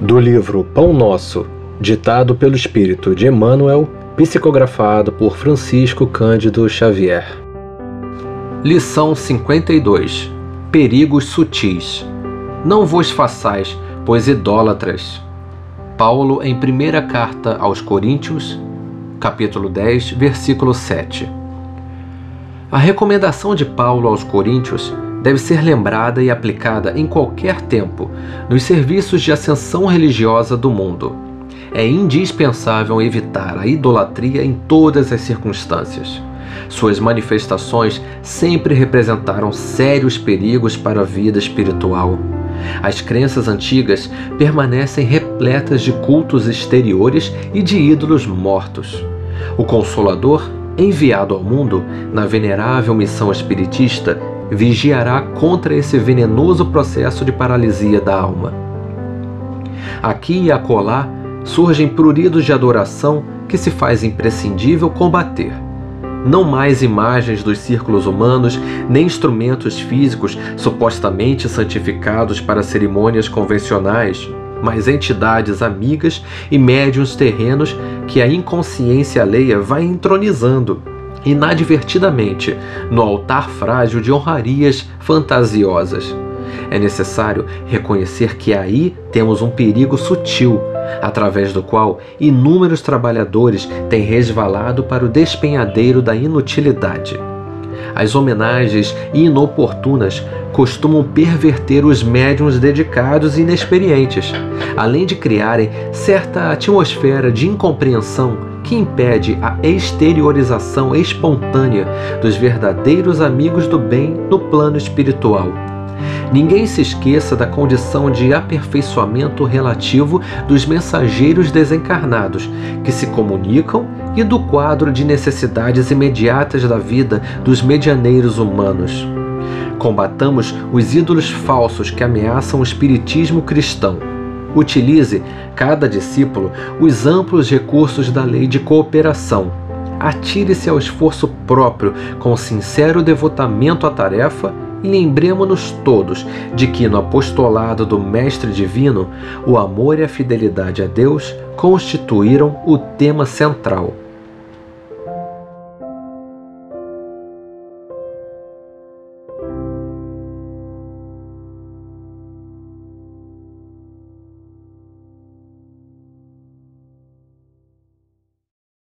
Do livro Pão Nosso, ditado pelo Espírito de Emmanuel, psicografado por Francisco Cândido Xavier. Lição 52 Perigos sutis. Não vos façais, pois idólatras. Paulo, em primeira carta aos Coríntios, capítulo 10, versículo 7. A recomendação de Paulo aos Coríntios deve ser lembrada e aplicada em qualquer tempo nos serviços de ascensão religiosa do mundo. É indispensável evitar a idolatria em todas as circunstâncias. Suas manifestações sempre representaram sérios perigos para a vida espiritual. As crenças antigas permanecem repletas de cultos exteriores e de ídolos mortos. O Consolador, enviado ao mundo na venerável missão espiritista, vigiará contra esse venenoso processo de paralisia da alma. Aqui e acolá surgem pruridos de adoração que se faz imprescindível combater. Não mais imagens dos círculos humanos, nem instrumentos físicos supostamente santificados para cerimônias convencionais, mas entidades amigas e médiuns terrenos que a inconsciência alheia vai entronizando inadvertidamente no altar frágil de honrarias fantasiosas. É necessário reconhecer que aí temos um perigo sutil, através do qual inúmeros trabalhadores têm resvalado para o despenhadeiro da inutilidade. As homenagens inoportunas costumam perverter os médiums dedicados e inexperientes, além de criarem certa atmosfera de incompreensão que impede a exteriorização espontânea dos verdadeiros amigos do bem no plano espiritual. Ninguém se esqueça da condição de aperfeiçoamento relativo dos mensageiros desencarnados que se comunicam e do quadro de necessidades imediatas da vida dos medianeiros humanos. Combatamos os ídolos falsos que ameaçam o espiritismo cristão Utilize, cada discípulo, os amplos recursos da lei de cooperação. Atire-se ao esforço próprio com sincero devotamento à tarefa e lembremos-nos todos de que no apostolado do Mestre Divino, o amor e a fidelidade a Deus constituíram o tema central.